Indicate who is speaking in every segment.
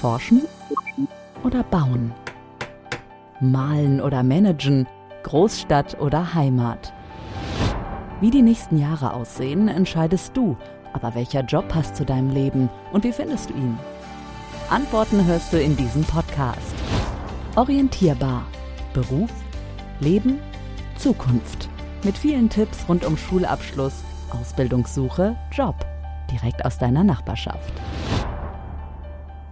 Speaker 1: Forschen oder bauen? Malen oder managen? Großstadt oder Heimat? Wie die nächsten Jahre aussehen, entscheidest du. Aber welcher Job passt zu deinem Leben und wie findest du ihn? Antworten hörst du in diesem Podcast. Orientierbar. Beruf, Leben, Zukunft. Mit vielen Tipps rund um Schulabschluss, Ausbildungssuche, Job. Direkt aus deiner Nachbarschaft.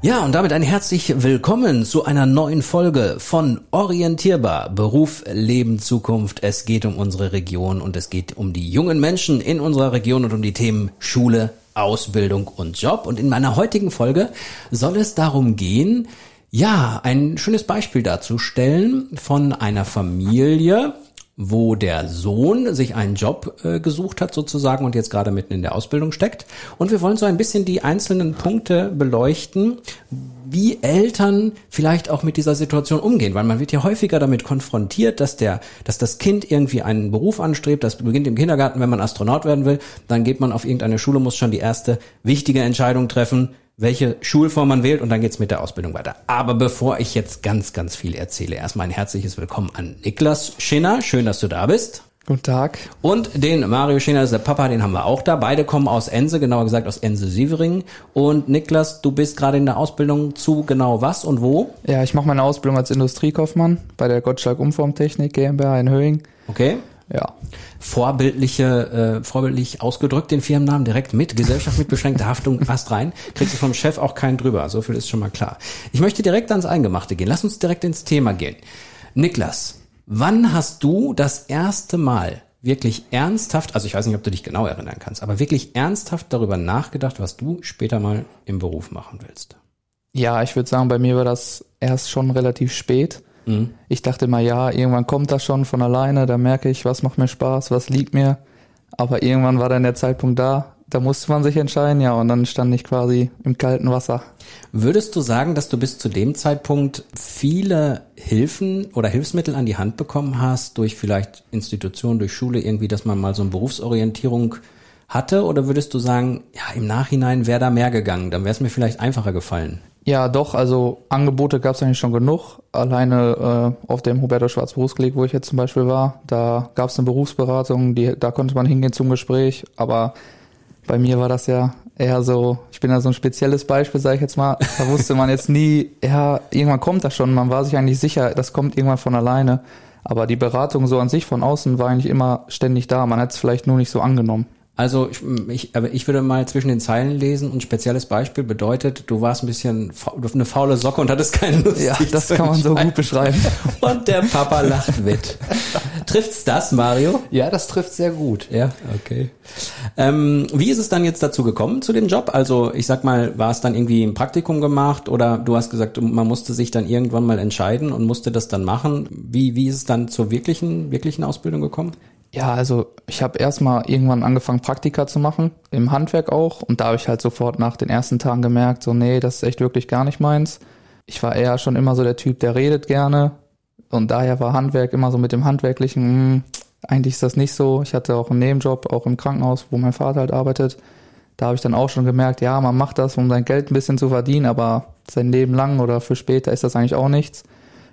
Speaker 2: Ja, und damit ein herzlich willkommen zu einer neuen Folge von Orientierbar. Beruf, Leben, Zukunft. Es geht um unsere Region und es geht um die jungen Menschen in unserer Region und um die Themen Schule, Ausbildung und Job. Und in meiner heutigen Folge soll es darum gehen, ja, ein schönes Beispiel darzustellen von einer Familie, wo der Sohn sich einen Job äh, gesucht hat sozusagen und jetzt gerade mitten in der Ausbildung steckt. Und wir wollen so ein bisschen die einzelnen Punkte beleuchten, wie Eltern vielleicht auch mit dieser Situation umgehen, weil man wird ja häufiger damit konfrontiert, dass der, dass das Kind irgendwie einen Beruf anstrebt, das beginnt im Kindergarten, wenn man Astronaut werden will, dann geht man auf irgendeine Schule, muss schon die erste wichtige Entscheidung treffen, welche Schulform man wählt und dann geht's mit der Ausbildung weiter. Aber bevor ich jetzt ganz, ganz viel erzähle, erstmal ein herzliches Willkommen an Niklas Schinner. Schön, dass du da bist.
Speaker 3: Guten Tag.
Speaker 2: Und den Mario Schinner, das ist der Papa, den haben wir auch da. Beide kommen aus Ense, genauer gesagt aus Ense-Sievering. Und Niklas, du bist gerade in der Ausbildung zu genau was und wo?
Speaker 3: Ja, ich mache meine Ausbildung als Industriekaufmann bei der Gottschalk Umformtechnik GmbH in Höing.
Speaker 2: Okay.
Speaker 3: Ja.
Speaker 2: Vorbildliche, äh, vorbildlich ausgedrückt den Firmennamen direkt mit, Gesellschaft mit beschränkter Haftung passt rein, kriegst du vom Chef auch keinen drüber, so viel ist schon mal klar. Ich möchte direkt ans Eingemachte gehen, lass uns direkt ins Thema gehen. Niklas, wann hast du das erste Mal wirklich ernsthaft, also ich weiß nicht, ob du dich genau erinnern kannst, aber wirklich ernsthaft darüber nachgedacht, was du später mal im Beruf machen willst?
Speaker 3: Ja, ich würde sagen, bei mir war das erst schon relativ spät. Mhm. Ich dachte mal, ja, irgendwann kommt das schon von alleine, da merke ich, was macht mir Spaß, was liegt mir. Aber irgendwann war dann der Zeitpunkt da, da musste man sich entscheiden, ja, und dann stand ich quasi im kalten Wasser.
Speaker 2: Würdest du sagen, dass du bis zu dem Zeitpunkt viele Hilfen oder Hilfsmittel an die Hand bekommen hast, durch vielleicht Institutionen, durch Schule irgendwie, dass man mal so eine Berufsorientierung hatte? Oder würdest du sagen, ja, im Nachhinein wäre da mehr gegangen, dann wäre es mir vielleicht einfacher gefallen?
Speaker 3: Ja, doch, also Angebote gab es eigentlich schon genug. Alleine äh, auf dem Huberto Schwarz Berufskolleg, wo ich jetzt zum Beispiel war, da gab es eine Berufsberatung, die, da konnte man hingehen zum Gespräch, aber bei mir war das ja eher so, ich bin ja so ein spezielles Beispiel, sage ich jetzt mal. Da wusste man jetzt nie, ja, irgendwann kommt das schon. Man war sich eigentlich sicher, das kommt irgendwann von alleine. Aber die Beratung so an sich von außen war eigentlich immer ständig da. Man hat es vielleicht nur nicht so angenommen.
Speaker 2: Also ich, ich, aber ich würde mal zwischen den Zeilen lesen und spezielles Beispiel bedeutet, du warst ein bisschen eine faule Socke und hattest keine Lust.
Speaker 3: Ja, das kann man so gut beschreiben.
Speaker 2: Und der Papa lacht mit. Trifft's das, Mario?
Speaker 4: Ja, das trifft sehr gut.
Speaker 2: Ja, okay. Ähm, wie ist es dann jetzt dazu gekommen zu dem Job? Also ich sag mal, war es dann irgendwie ein Praktikum gemacht oder du hast gesagt, man musste sich dann irgendwann mal entscheiden und musste das dann machen. Wie wie ist es dann zur wirklichen wirklichen Ausbildung gekommen?
Speaker 3: Ja, also ich habe erstmal irgendwann angefangen, Praktika zu machen, im Handwerk auch. Und da habe ich halt sofort nach den ersten Tagen gemerkt, so, nee, das ist echt wirklich gar nicht meins. Ich war eher schon immer so der Typ, der redet gerne. Und daher war Handwerk immer so mit dem Handwerklichen, mh, hm, eigentlich ist das nicht so. Ich hatte auch einen Nebenjob, auch im Krankenhaus, wo mein Vater halt arbeitet. Da habe ich dann auch schon gemerkt, ja, man macht das, um sein Geld ein bisschen zu verdienen, aber sein Leben lang oder für später ist das eigentlich auch nichts.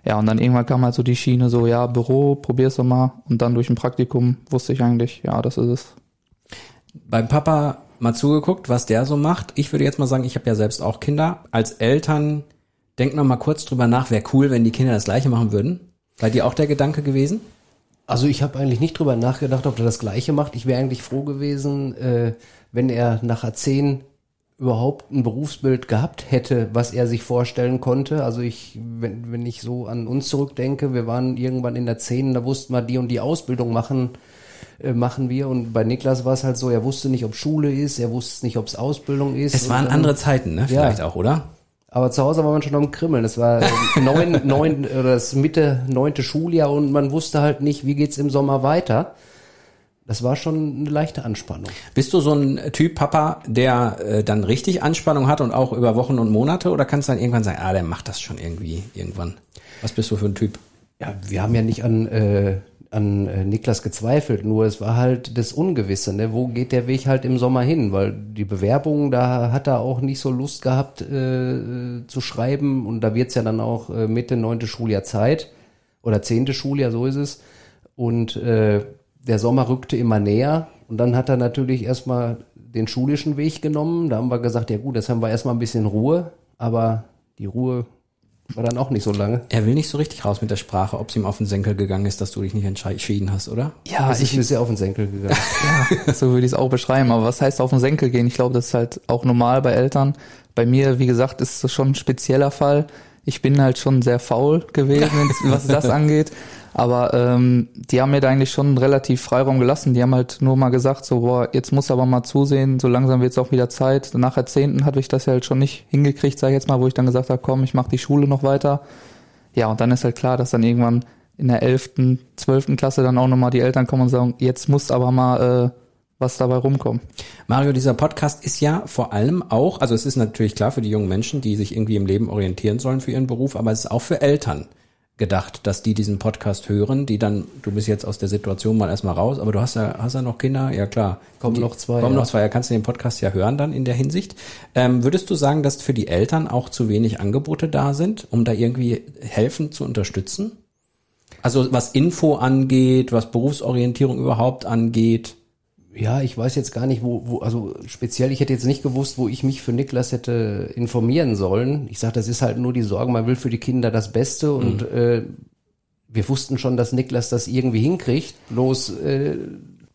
Speaker 3: Ja, und dann irgendwann kam halt so die Schiene so, ja, Büro, probier's doch mal. Und dann durch ein Praktikum wusste ich eigentlich, ja, das ist es.
Speaker 2: Beim Papa mal zugeguckt, was der so macht. Ich würde jetzt mal sagen, ich habe ja selbst auch Kinder. Als Eltern denkt man mal kurz drüber nach, wäre cool, wenn die Kinder das gleiche machen würden. Bei dir auch der Gedanke gewesen?
Speaker 4: Also ich habe eigentlich nicht drüber nachgedacht, ob er das gleiche macht. Ich wäre eigentlich froh gewesen, äh, wenn er nach zehn überhaupt ein Berufsbild gehabt hätte, was er sich vorstellen konnte. Also ich, wenn, wenn ich so an uns zurückdenke, wir waren irgendwann in der Zehn, da wussten wir, die und die Ausbildung machen, äh, machen wir. Und bei Niklas war es halt so, er wusste nicht, ob Schule ist, er wusste nicht, ob es Ausbildung ist.
Speaker 2: Es waren dann, andere Zeiten, ne? Vielleicht ja. auch, oder?
Speaker 4: Aber zu Hause war man schon am Krimmeln. Es war neun, neun, oder das Mitte neunte Schuljahr und man wusste halt nicht, wie geht's im Sommer weiter das war schon eine leichte Anspannung.
Speaker 2: Bist du so ein Typ Papa, der äh, dann richtig Anspannung hat und auch über Wochen und Monate oder kannst du dann irgendwann sagen, ah, der macht das schon irgendwie irgendwann? Was bist du für ein Typ?
Speaker 4: Ja, wir haben ja nicht an, äh, an äh, Niklas gezweifelt, nur es war halt das Ungewisse, ne? wo geht der Weg halt im Sommer hin, weil die Bewerbung, da hat er auch nicht so Lust gehabt äh, zu schreiben und da wird's ja dann auch äh, Mitte neunte Schuljahr Zeit oder zehnte Schuljahr, so ist es und äh, der Sommer rückte immer näher und dann hat er natürlich erstmal den schulischen Weg genommen, da haben wir gesagt, ja gut, jetzt haben wir erstmal ein bisschen Ruhe, aber die Ruhe war dann auch nicht so lange.
Speaker 2: Er will nicht so richtig raus mit der Sprache, ob es ihm auf den Senkel gegangen ist, dass du dich nicht entschieden hast, oder?
Speaker 4: Ja, es ist mir sehr auf den Senkel gegangen.
Speaker 3: ja, so würde ich es auch beschreiben. Aber was heißt auf den Senkel gehen? Ich glaube, das ist halt auch normal bei Eltern. Bei mir, wie gesagt, ist es schon ein spezieller Fall. Ich bin halt schon sehr faul gewesen, was das angeht. Aber ähm, die haben mir da eigentlich schon relativ Freiraum gelassen. Die haben halt nur mal gesagt, so, boah, jetzt muss aber mal zusehen, so langsam wird es auch wieder Zeit. Nach Jahrzehnten hatte ich das ja halt schon nicht hingekriegt, sag ich jetzt mal, wo ich dann gesagt habe, komm, ich mache die Schule noch weiter. Ja, und dann ist halt klar, dass dann irgendwann in der elften, zwölften Klasse dann auch nochmal die Eltern kommen und sagen, jetzt muss aber mal äh, was dabei rumkommen.
Speaker 2: Mario, dieser Podcast ist ja vor allem auch, also es ist natürlich klar für die jungen Menschen, die sich irgendwie im Leben orientieren sollen für ihren Beruf, aber es ist auch für Eltern gedacht, dass die diesen Podcast hören, die dann, du bist jetzt aus der Situation mal erstmal raus, aber du hast ja, hast ja noch Kinder, ja klar.
Speaker 4: Kommen noch zwei.
Speaker 2: Kommen
Speaker 4: ja.
Speaker 2: noch zwei, ja, kannst du den Podcast ja hören dann in der Hinsicht. Ähm, würdest du sagen, dass für die Eltern auch zu wenig Angebote da sind, um da irgendwie helfen zu unterstützen? Also was Info angeht, was Berufsorientierung überhaupt angeht?
Speaker 4: Ja, ich weiß jetzt gar nicht, wo, wo, also speziell, ich hätte jetzt nicht gewusst, wo ich mich für Niklas hätte informieren sollen. Ich sage, das ist halt nur die Sorge, man will für die Kinder das Beste und mhm. äh, wir wussten schon, dass Niklas das irgendwie hinkriegt. Bloß äh,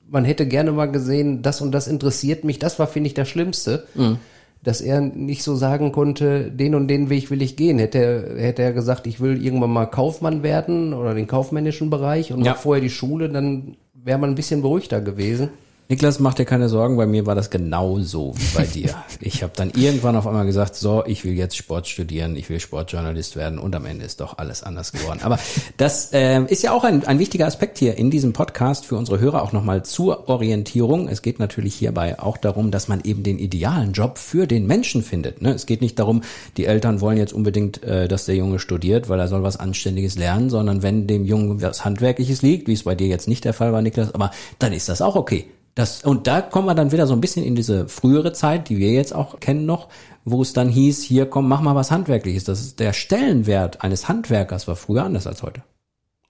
Speaker 4: man hätte gerne mal gesehen, das und das interessiert mich. Das war, finde ich, das Schlimmste. Mhm. Dass er nicht so sagen konnte, den und den Weg will ich gehen. Hätte er, hätte er gesagt, ich will irgendwann mal Kaufmann werden oder den kaufmännischen Bereich und ja. vorher die Schule, dann wäre man ein bisschen beruhigter gewesen.
Speaker 2: Niklas, mach dir keine Sorgen, bei mir war das genauso wie bei dir. Ich habe dann irgendwann auf einmal gesagt, so, ich will jetzt Sport studieren, ich will Sportjournalist werden und am Ende ist doch alles anders geworden. Aber das äh, ist ja auch ein, ein wichtiger Aspekt hier in diesem Podcast für unsere Hörer auch nochmal zur Orientierung. Es geht natürlich hierbei auch darum, dass man eben den idealen Job für den Menschen findet. Ne? Es geht nicht darum, die Eltern wollen jetzt unbedingt, äh, dass der Junge studiert, weil er soll was Anständiges lernen, sondern wenn dem Jungen was Handwerkliches liegt, wie es bei dir jetzt nicht der Fall war, Niklas, aber dann ist das auch okay das, und da kommen wir dann wieder so ein bisschen in diese frühere Zeit, die wir jetzt auch kennen noch, wo es dann hieß, hier komm, mach mal was Handwerkliches. Das ist der Stellenwert eines Handwerkers war früher anders als heute.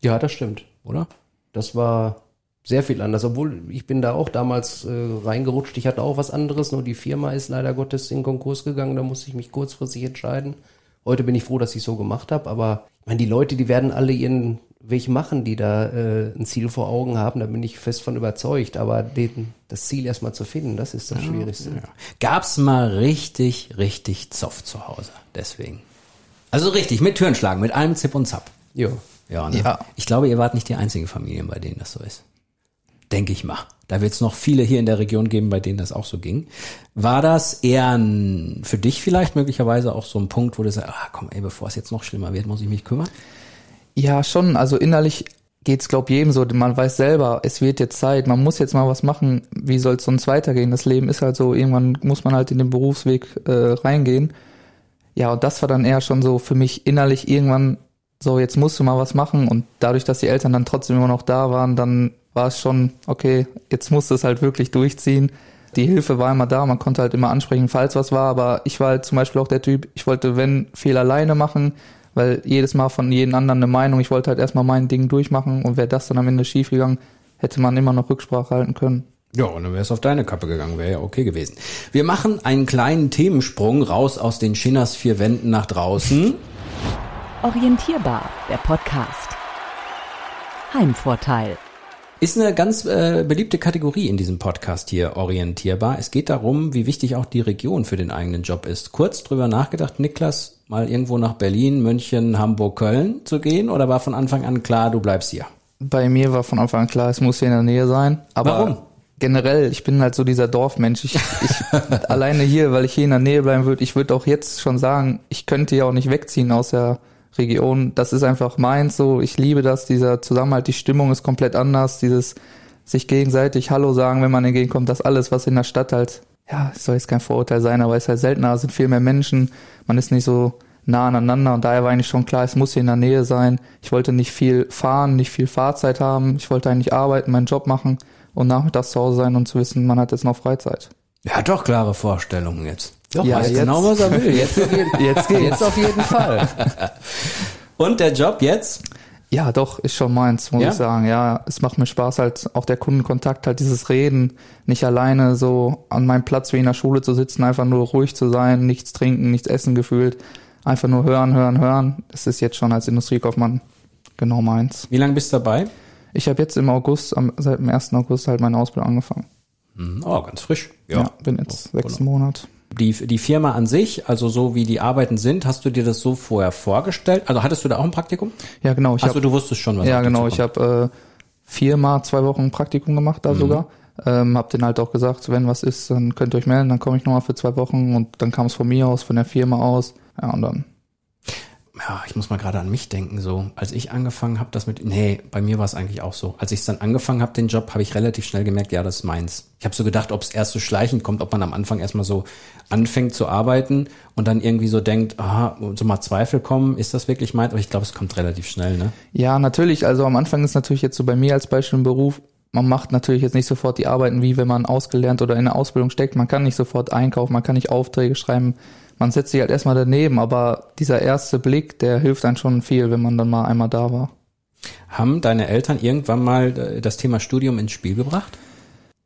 Speaker 4: Ja, das stimmt.
Speaker 2: Oder?
Speaker 4: Das war sehr viel anders, obwohl ich bin da auch damals äh, reingerutscht. Ich hatte auch was anderes, nur die Firma ist leider Gottes in Konkurs gegangen, da musste ich mich kurzfristig entscheiden. Heute bin ich froh, dass ich so gemacht habe, aber ich meine, die Leute, die werden alle ihren Weg machen, die da äh, ein Ziel vor Augen haben, da bin ich fest von überzeugt. Aber den, das Ziel erstmal zu finden, das ist das ja, Schwierigste. Ja.
Speaker 2: Gab's mal richtig, richtig Zoff zu Hause, deswegen. Also richtig, mit Türen schlagen, mit allem Zip und Zap.
Speaker 4: Jo.
Speaker 2: Ja, ne? ja. Ich glaube, ihr wart nicht die einzigen Familien, bei denen das so ist. Denke ich mal. Da wird es noch viele hier in der Region geben, bei denen das auch so ging. War das eher ein, für dich vielleicht möglicherweise auch so ein Punkt, wo du sagst, ah, komm, ey, bevor es jetzt noch schlimmer wird, muss ich mich kümmern?
Speaker 3: Ja, schon. Also innerlich geht's glaub jedem so. Man weiß selber, es wird jetzt Zeit. Man muss jetzt mal was machen. Wie soll es sonst weitergehen? Das Leben ist halt so. Irgendwann muss man halt in den Berufsweg äh, reingehen. Ja, und das war dann eher schon so für mich innerlich irgendwann so, jetzt musst du mal was machen. Und dadurch, dass die Eltern dann trotzdem immer noch da waren, dann war es schon, okay, jetzt musst du es halt wirklich durchziehen. Die Hilfe war immer da, man konnte halt immer ansprechen, falls was war, aber ich war halt zum Beispiel auch der Typ, ich wollte, wenn, Fehler alleine machen, weil jedes Mal von jedem anderen eine Meinung, ich wollte halt erstmal mein Ding durchmachen und wäre das dann am Ende schief gegangen, hätte man immer noch Rücksprache halten können.
Speaker 2: Ja, und dann wäre es auf deine Kappe gegangen, wäre ja okay gewesen. Wir machen einen kleinen Themensprung raus aus den Schinners vier Wänden nach draußen.
Speaker 1: Orientierbar, der Podcast. Heimvorteil.
Speaker 2: Ist eine ganz äh, beliebte Kategorie in diesem Podcast hier, orientierbar. Es geht darum, wie wichtig auch die Region für den eigenen Job ist. Kurz drüber nachgedacht, Niklas, mal irgendwo nach Berlin, München, Hamburg, Köln zu gehen? Oder war von Anfang an klar, du bleibst hier?
Speaker 3: Bei mir war von Anfang an klar, es muss hier in der Nähe sein. Aber
Speaker 2: Warum?
Speaker 3: Generell, ich bin halt so dieser Dorfmensch. Ich, ich alleine hier, weil ich hier in der Nähe bleiben würde, ich würde auch jetzt schon sagen, ich könnte ja auch nicht wegziehen aus der Region. Das ist einfach meins so. Ich liebe das, dieser Zusammenhalt, die Stimmung ist komplett anders, dieses sich gegenseitig Hallo sagen, wenn man entgegenkommt, das alles, was in der Stadt halt ja, soll jetzt kein Vorurteil sein, aber es ist halt seltener, es sind viel mehr Menschen, man ist nicht so nah aneinander und daher war eigentlich schon klar, es muss hier in der Nähe sein. Ich wollte nicht viel fahren, nicht viel Fahrzeit haben. Ich wollte eigentlich arbeiten, meinen Job machen und nachmittags zu Hause sein und zu wissen, man hat jetzt noch Freizeit.
Speaker 2: Er hat doch klare Vorstellungen jetzt.
Speaker 4: Doch,
Speaker 3: Ja, jetzt-
Speaker 4: genau, was er will. Jetzt, auf jeden,
Speaker 3: Jetzt geht's.
Speaker 4: jetzt auf jeden Fall.
Speaker 2: Und der Job jetzt?
Speaker 3: Ja, doch, ist schon meins, muss
Speaker 2: Ja?
Speaker 3: ich sagen. Ja, es macht mir Spaß, halt auch der Kundenkontakt, halt dieses Reden, nicht alleine so an meinem Platz wie in der Schule zu sitzen, einfach nur ruhig zu sein, nichts trinken, nichts essen gefühlt, einfach nur hören, hören, hören. Das ist jetzt schon als Industriekaufmann genau meins.
Speaker 2: Wie lange bist du dabei?
Speaker 3: Ich habe jetzt im August, am, seit dem 1. August halt meine Ausbildung angefangen.
Speaker 2: Hm, Oh, ganz frisch.
Speaker 3: Ja, bin jetzt
Speaker 2: Oh,
Speaker 3: sechs
Speaker 2: genau.
Speaker 3: Monate.
Speaker 2: Die, die Firma an sich, also so wie die Arbeiten sind, hast du dir das so vorher vorgestellt? Also hattest du da auch ein Praktikum?
Speaker 3: Ja, genau. Ich
Speaker 2: Also
Speaker 3: hab,
Speaker 2: du wusstest schon, was
Speaker 3: Ja, genau. Ich habe äh, viermal zwei Wochen ein Praktikum gemacht
Speaker 2: Mhm.
Speaker 3: da sogar. Ähm, hab den halt auch gesagt, wenn was ist, dann könnt ihr euch melden, dann komme ich nochmal für zwei Wochen und dann kam es von mir aus, von der Firma aus. Ja, und dann.
Speaker 2: Ja, ich muss mal gerade an mich denken, so. Als ich angefangen habe, das mit, nee, bei mir war es eigentlich auch so. Als ich dann angefangen habe, den Job, habe ich relativ schnell gemerkt, ja, das ist meins. Ich habe so gedacht, ob es erst so schleichend kommt, ob man am Anfang erstmal so anfängt zu arbeiten und dann irgendwie so denkt, aha, so mal Zweifel kommen, ist das wirklich meins? Aber ich glaube, es kommt relativ schnell, ne?
Speaker 3: Ja, natürlich. Also am Anfang ist natürlich jetzt so bei mir als Beispiel im Beruf, man macht natürlich jetzt nicht sofort die Arbeiten, wie wenn man ausgelernt oder in der Ausbildung steckt. Man kann nicht sofort einkaufen, man kann nicht Aufträge schreiben. Man setzt sich halt erstmal daneben, aber dieser erste Blick, der hilft einem schon viel, wenn man dann mal einmal da war.
Speaker 2: Haben deine Eltern irgendwann mal äh, das Thema Studium ins Spiel gebracht?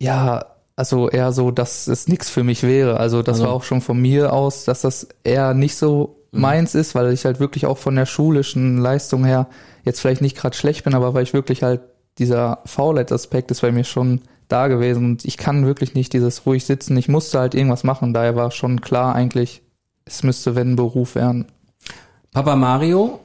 Speaker 3: Ja, also eher so, dass es nichts für mich wäre. Also das
Speaker 2: Also-
Speaker 3: war auch schon von mir aus, dass das eher nicht so meins ist, weil ich halt wirklich auch von der schulischen Leistung her jetzt vielleicht nicht gerade schlecht bin, aber weil ich wirklich halt dieser Faulheit-Aspekt ist bei mir schon da gewesen und ich kann wirklich nicht dieses ruhig sitzen. Ich musste halt irgendwas machen. Daher war schon klar eigentlich, es müsste wenn Beruf werden.
Speaker 2: Papa Mario,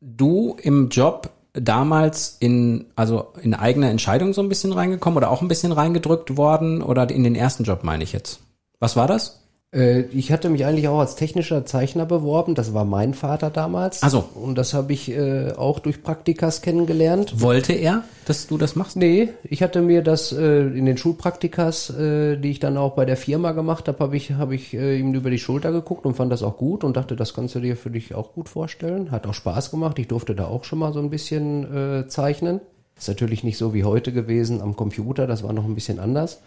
Speaker 2: du im Job damals in, also in eigene Entscheidung so ein bisschen reingekommen oder auch ein bisschen reingedrückt worden oder in den ersten Job meine ich jetzt? Was war das?
Speaker 4: Äh, ich hatte mich eigentlich auch als technischer Zeichner beworben. Das war mein Vater damals.
Speaker 2: Ach so.
Speaker 4: Und das habe ich äh, auch durch Praktikas kennengelernt.
Speaker 2: Wollte er, dass du das machst?
Speaker 4: Nee, ich hatte mir das äh, in den Schulpraktikas, äh, die ich dann auch bei der Firma gemacht habe, habe ich, hab ich äh, ihm über die Schulter geguckt und fand das auch gut und dachte, das kannst du dir für dich auch gut vorstellen. Hat auch Spaß gemacht. Ich durfte da auch schon mal so ein bisschen äh, zeichnen. Ist natürlich nicht so wie heute gewesen am Computer, das war noch ein bisschen anders.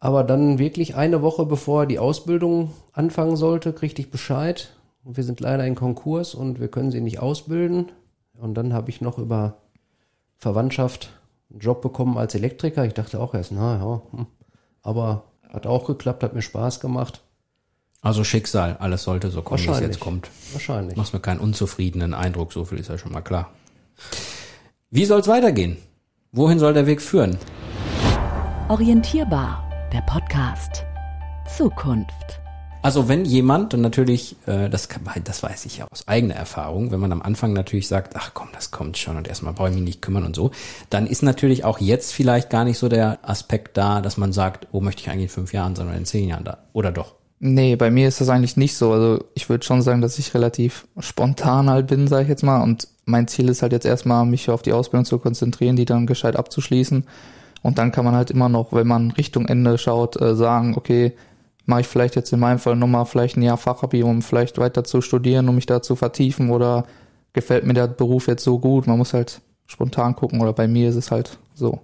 Speaker 4: Aber dann wirklich eine Woche bevor die Ausbildung anfangen sollte, kriegte ich Bescheid. Wir sind leider in Konkurs und wir können sie nicht ausbilden. Und dann habe ich noch über Verwandtschaft einen Job bekommen als Elektriker. Ich dachte auch erst, na ja, hm. aber hat auch geklappt, hat mir Spaß gemacht.
Speaker 2: Also Schicksal, alles sollte so kommen, wie es jetzt kommt.
Speaker 4: Wahrscheinlich.
Speaker 2: Machst mir keinen unzufriedenen Eindruck, so viel ist ja schon mal klar. Wie soll es weitergehen? Wohin soll der Weg führen?
Speaker 1: Orientierbar, der Podcast. Zukunft.
Speaker 2: Also wenn jemand, und natürlich, äh, das, kann, das weiß ich ja aus eigener Erfahrung, wenn man am Anfang natürlich sagt, ach komm, das kommt schon und erstmal brauche ich mich nicht kümmern und so, dann ist natürlich auch jetzt vielleicht gar nicht so der Aspekt da, dass man sagt, wo möchte ich eigentlich in fünf Jahren sein oder in zehn Jahren da? Oder doch?
Speaker 3: Nee, bei mir ist das eigentlich nicht so. Also ich würde schon sagen, dass ich relativ spontan halt bin, sage ich jetzt mal. Und mein Ziel ist halt jetzt erstmal, mich auf die Ausbildung zu konzentrieren, die dann gescheit abzuschließen. Und dann kann man halt immer noch, wenn man Richtung Ende schaut, äh, sagen, okay, mache ich vielleicht jetzt in meinem Fall nochmal vielleicht ein Jahr Fachabi, um vielleicht weiter zu studieren, um mich da zu vertiefen oder gefällt mir der Beruf jetzt so gut. Man muss halt spontan gucken oder bei mir ist es halt so.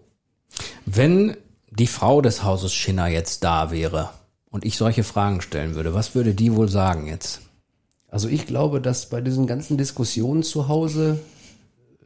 Speaker 2: Wenn die Frau des Hauses Schinner jetzt da wäre und ich solche Fragen stellen würde, was würde die wohl sagen jetzt?
Speaker 4: Also ich glaube, dass bei diesen ganzen Diskussionen zu Hause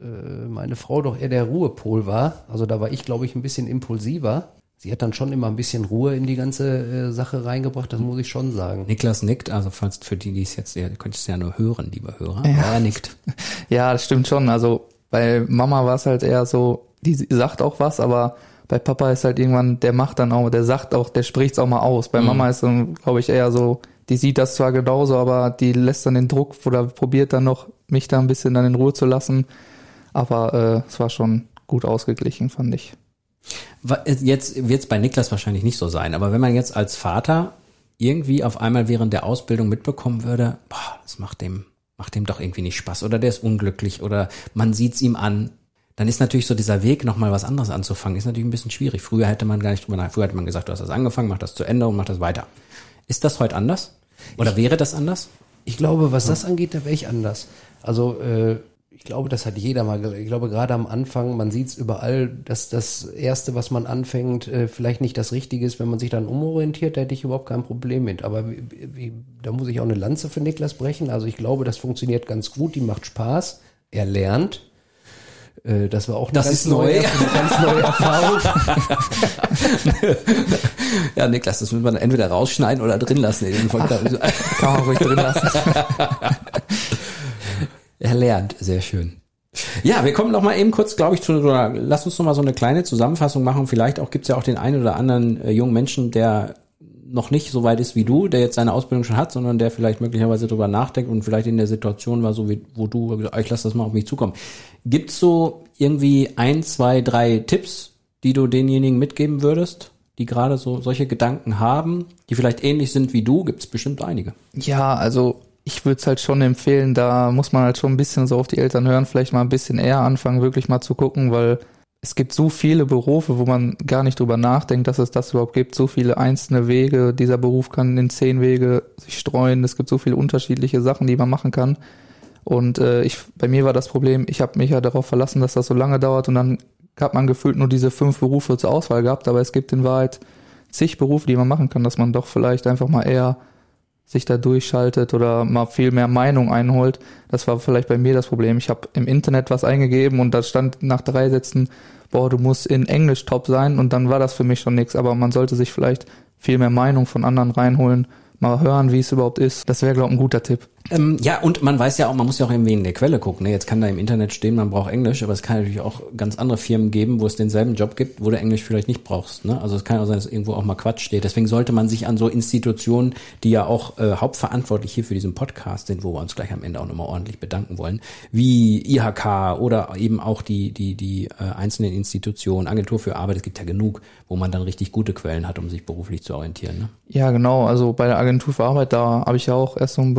Speaker 4: äh, meine Frau doch eher der Ruhepol war. Also da war ich, glaube ich, ein bisschen impulsiver. Sie hat dann schon immer ein bisschen Ruhe in die ganze äh, Sache reingebracht, das muss ich schon sagen.
Speaker 2: Niklas nickt, also falls für die, die es jetzt, ihr könnt es ja nur hören, liebe Hörer, aber er nickt.
Speaker 3: Ja, das stimmt schon. Also bei Mama war es halt eher so, die sagt auch was, aber bei Papa ist halt irgendwann, der macht dann auch, der sagt auch, der spricht's auch mal aus. Bei Mama ist dann, glaube ich, eher so, die sieht das zwar genauso, aber die lässt dann den Druck oder probiert dann noch, mich da ein bisschen dann in Ruhe zu lassen. Aber äh, es war schon gut ausgeglichen, fand ich.
Speaker 2: Wa- Jetzt wird es bei Niklas wahrscheinlich nicht so sein, aber wenn man jetzt als Vater irgendwie auf einmal während der Ausbildung mitbekommen würde, boah, das macht dem, macht dem doch irgendwie nicht Spaß oder der ist unglücklich oder man sieht's ihm an, dann ist natürlich so dieser Weg, nochmal was anderes anzufangen, ist natürlich ein bisschen schwierig. Früher hätte man gar nicht drüber nach, früher hätte man gesagt, du hast das angefangen, mach das zu Ende und mach das weiter. Ist das heute anders? Oder wäre das anders?
Speaker 4: Ich glaube, was das angeht, da wäre ich anders. Also äh, ich glaube, das hat jeder mal. Ich glaube, gerade am Anfang, man sieht es überall, dass das Erste, was man anfängt, äh, vielleicht nicht das Richtige ist. Wenn man sich dann umorientiert, da hätte ich überhaupt kein Problem mit. Aber wie, wie, da muss ich auch eine Lanze für Niklas brechen. Also ich glaube, das funktioniert ganz gut. Die macht Spaß. Er lernt. Äh, Das war auch eine
Speaker 2: Das
Speaker 4: ganz
Speaker 2: ist neu.
Speaker 4: neue, eine ganz neue Erfahrung.
Speaker 2: Ja, Niklas, das müssen wir dann entweder rausschneiden oder drin lassen Podcast.
Speaker 3: Kann man ruhig drin lassen.
Speaker 2: Er lernt, sehr schön. Ja, wir kommen noch mal eben kurz, glaube ich, zu, oder lass uns noch mal so eine kleine Zusammenfassung machen. Vielleicht auch gibt's ja auch den einen oder anderen äh, jungen Menschen, der noch nicht so weit ist wie du, der jetzt seine Ausbildung schon hat, sondern der vielleicht möglicherweise drüber nachdenkt und vielleicht in der Situation war, so wie wo du, gesagt, ich lass das mal auf mich zukommen. Gibt's so irgendwie ein, zwei, drei Tipps, die du denjenigen mitgeben würdest, die gerade so solche Gedanken haben, die vielleicht ähnlich sind wie du? Gibt's bestimmt einige.
Speaker 3: Ja, also ich würde es halt schon empfehlen, da muss man halt schon ein bisschen so auf die Eltern hören, vielleicht mal ein bisschen eher anfangen, wirklich mal zu gucken, weil es gibt so viele Berufe, wo man gar nicht drüber nachdenkt, dass es das überhaupt gibt. So viele einzelne Wege. Dieser Beruf kann in zehn Wege sich streuen. Es gibt so viele unterschiedliche Sachen, die man machen kann. Und äh, ich, bei mir war das Problem, ich habe mich ja darauf verlassen, dass das so lange dauert und dann hat man gefühlt nur diese fünf Berufe zur Auswahl gehabt, aber es gibt in Wahrheit zig Berufe, die man machen kann, dass man doch vielleicht einfach mal eher sich da durchschaltet oder mal viel mehr Meinung einholt. Das war vielleicht bei mir das Problem. Ich habe im Internet was eingegeben und da stand nach drei Sätzen, boah, du musst in Englisch top sein und dann war das für mich schon nichts. Aber man sollte sich vielleicht viel mehr Meinung von anderen reinholen, mal hören, wie es überhaupt ist. Das wäre, glaube ich, ein guter Tipp.
Speaker 2: Ähm, ja, und man weiß ja auch, man muss ja auch irgendwie in der Quelle gucken. Ne? Jetzt kann da im Internet stehen, man braucht Englisch, aber es kann natürlich auch ganz andere Firmen geben, wo es denselben Job gibt, wo du Englisch vielleicht nicht brauchst. Ne? Also es kann auch sein, dass irgendwo auch mal Quatsch steht. Deswegen sollte man sich an so Institutionen, die ja auch äh, hauptverantwortlich hier für diesen Podcast sind, wo wir uns gleich am Ende auch nochmal ordentlich bedanken wollen, wie IHK oder eben auch die, die, die äh, einzelnen Institutionen, Agentur für Arbeit, es gibt ja genug, wo man dann richtig gute Quellen hat, um sich beruflich zu orientieren. Ne?
Speaker 3: Ja, genau. Also bei der Agentur für Arbeit, da habe ich ja auch erst so ein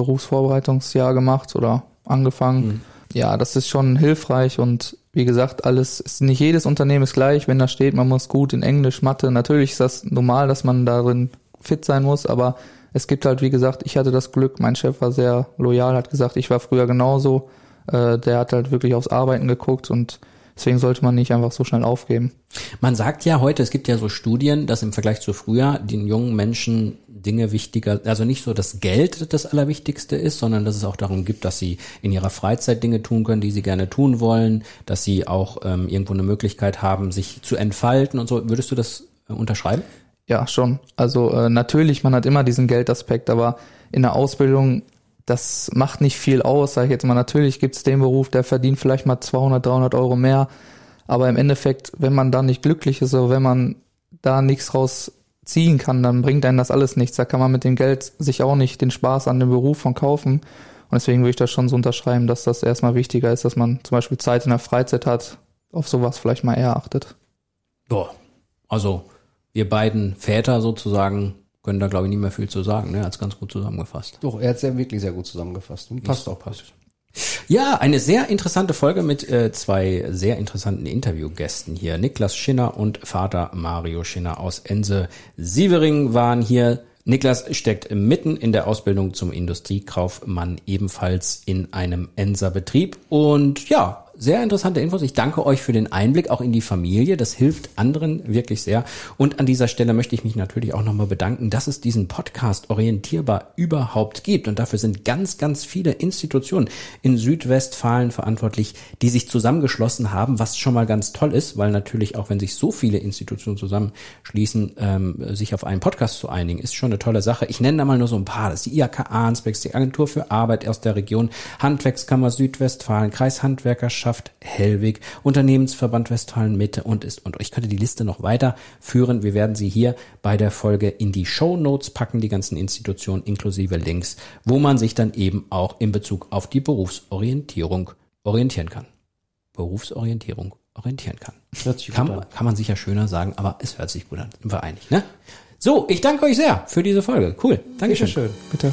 Speaker 3: Berufsvorbereitungsjahr gemacht oder angefangen. Ja, das ist schon hilfreich und wie gesagt, alles ist nicht jedes Unternehmen ist gleich, wenn da steht, man muss gut in Englisch, Mathe. Natürlich ist das normal, dass man darin fit sein muss, aber es gibt halt, wie gesagt, ich hatte das Glück, mein Chef war sehr loyal, hat gesagt, ich war früher genauso. Äh, der hat halt wirklich aufs Arbeiten geguckt und deswegen sollte man nicht einfach so schnell aufgeben.
Speaker 2: Man sagt ja heute, es gibt ja so Studien, dass im Vergleich zu früher den jungen Menschen Dinge wichtiger, also nicht so das Geld das Allerwichtigste ist, sondern dass es auch darum gibt, dass sie in ihrer Freizeit Dinge tun können, die sie gerne tun wollen, dass sie auch ähm, irgendwo eine Möglichkeit haben, sich zu entfalten und so. Würdest du das äh, unterschreiben?
Speaker 3: Ja, schon. Also äh, natürlich, man hat immer diesen Geldaspekt, aber in der Ausbildung, das macht nicht viel aus, sage ich jetzt mal. Natürlich gibt's den Beruf, der verdient vielleicht mal 200, 300 Euro mehr, aber im Endeffekt, wenn man da nicht glücklich ist oder wenn man da nichts raus ziehen kann, dann bringt einem das alles nichts. Da kann man mit dem Geld sich auch nicht den Spaß an dem Beruf von kaufen. Und deswegen würde ich das schon so unterschreiben, dass das erstmal wichtiger ist, dass man zum Beispiel Zeit in der Freizeit hat, auf sowas vielleicht mal eher achtet.
Speaker 2: Ja. Also wir beiden Väter sozusagen können da glaube ich nicht mehr viel zu sagen, ne? Als ganz gut zusammengefasst.
Speaker 4: Doch, er hat es ja wirklich sehr gut zusammengefasst. Und passt auch, passt.
Speaker 2: Ja, eine sehr interessante Folge mit äh, zwei sehr interessanten Interviewgästen hier. Niklas Schinner und Vater Mario Schinner aus Ense Sievering waren hier. Niklas steckt mitten in der Ausbildung zum Industriekaufmann ebenfalls in einem Enser Betrieb und ja, sehr interessante Infos. Ich danke euch für den Einblick auch in die Familie. Das hilft anderen wirklich sehr. Und an dieser Stelle möchte ich mich natürlich auch nochmal bedanken, dass es diesen Podcast orientierbar überhaupt gibt. Und dafür sind ganz, ganz viele Institutionen in Südwestfalen verantwortlich, die sich zusammengeschlossen haben, was schon mal ganz toll ist, weil natürlich auch wenn sich so viele Institutionen zusammenschließen, ähm, sich auf einen Podcast zu einigen, ist schon eine tolle Sache. Ich nenne da mal nur so ein paar. Das ist die IHK Arnsbergs, die Agentur für Arbeit aus der Region, Handwerkskammer Südwestfalen, Kreishandwerkerschaft Hellwig, Unternehmensverband Westfalen Mitte und ist und ich könnte die Liste noch weiterführen. Wir werden sie hier bei der Folge in die Show Notes packen, die ganzen Institutionen inklusive Links, wo man sich dann eben auch in Bezug auf die Berufsorientierung orientieren kann. Berufsorientierung orientieren kann.
Speaker 4: Hört sich gut
Speaker 2: Kann,
Speaker 4: an.
Speaker 2: kann man sicher schöner sagen, aber es hört sich gut an. Sind wir einig, ne? So, ich danke euch sehr für diese Folge. Cool. Dankeschön.
Speaker 4: Schön.
Speaker 3: Bitte.